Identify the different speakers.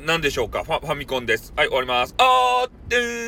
Speaker 1: 何でしょうか？ファファミコンです。はい、終わります。あーってー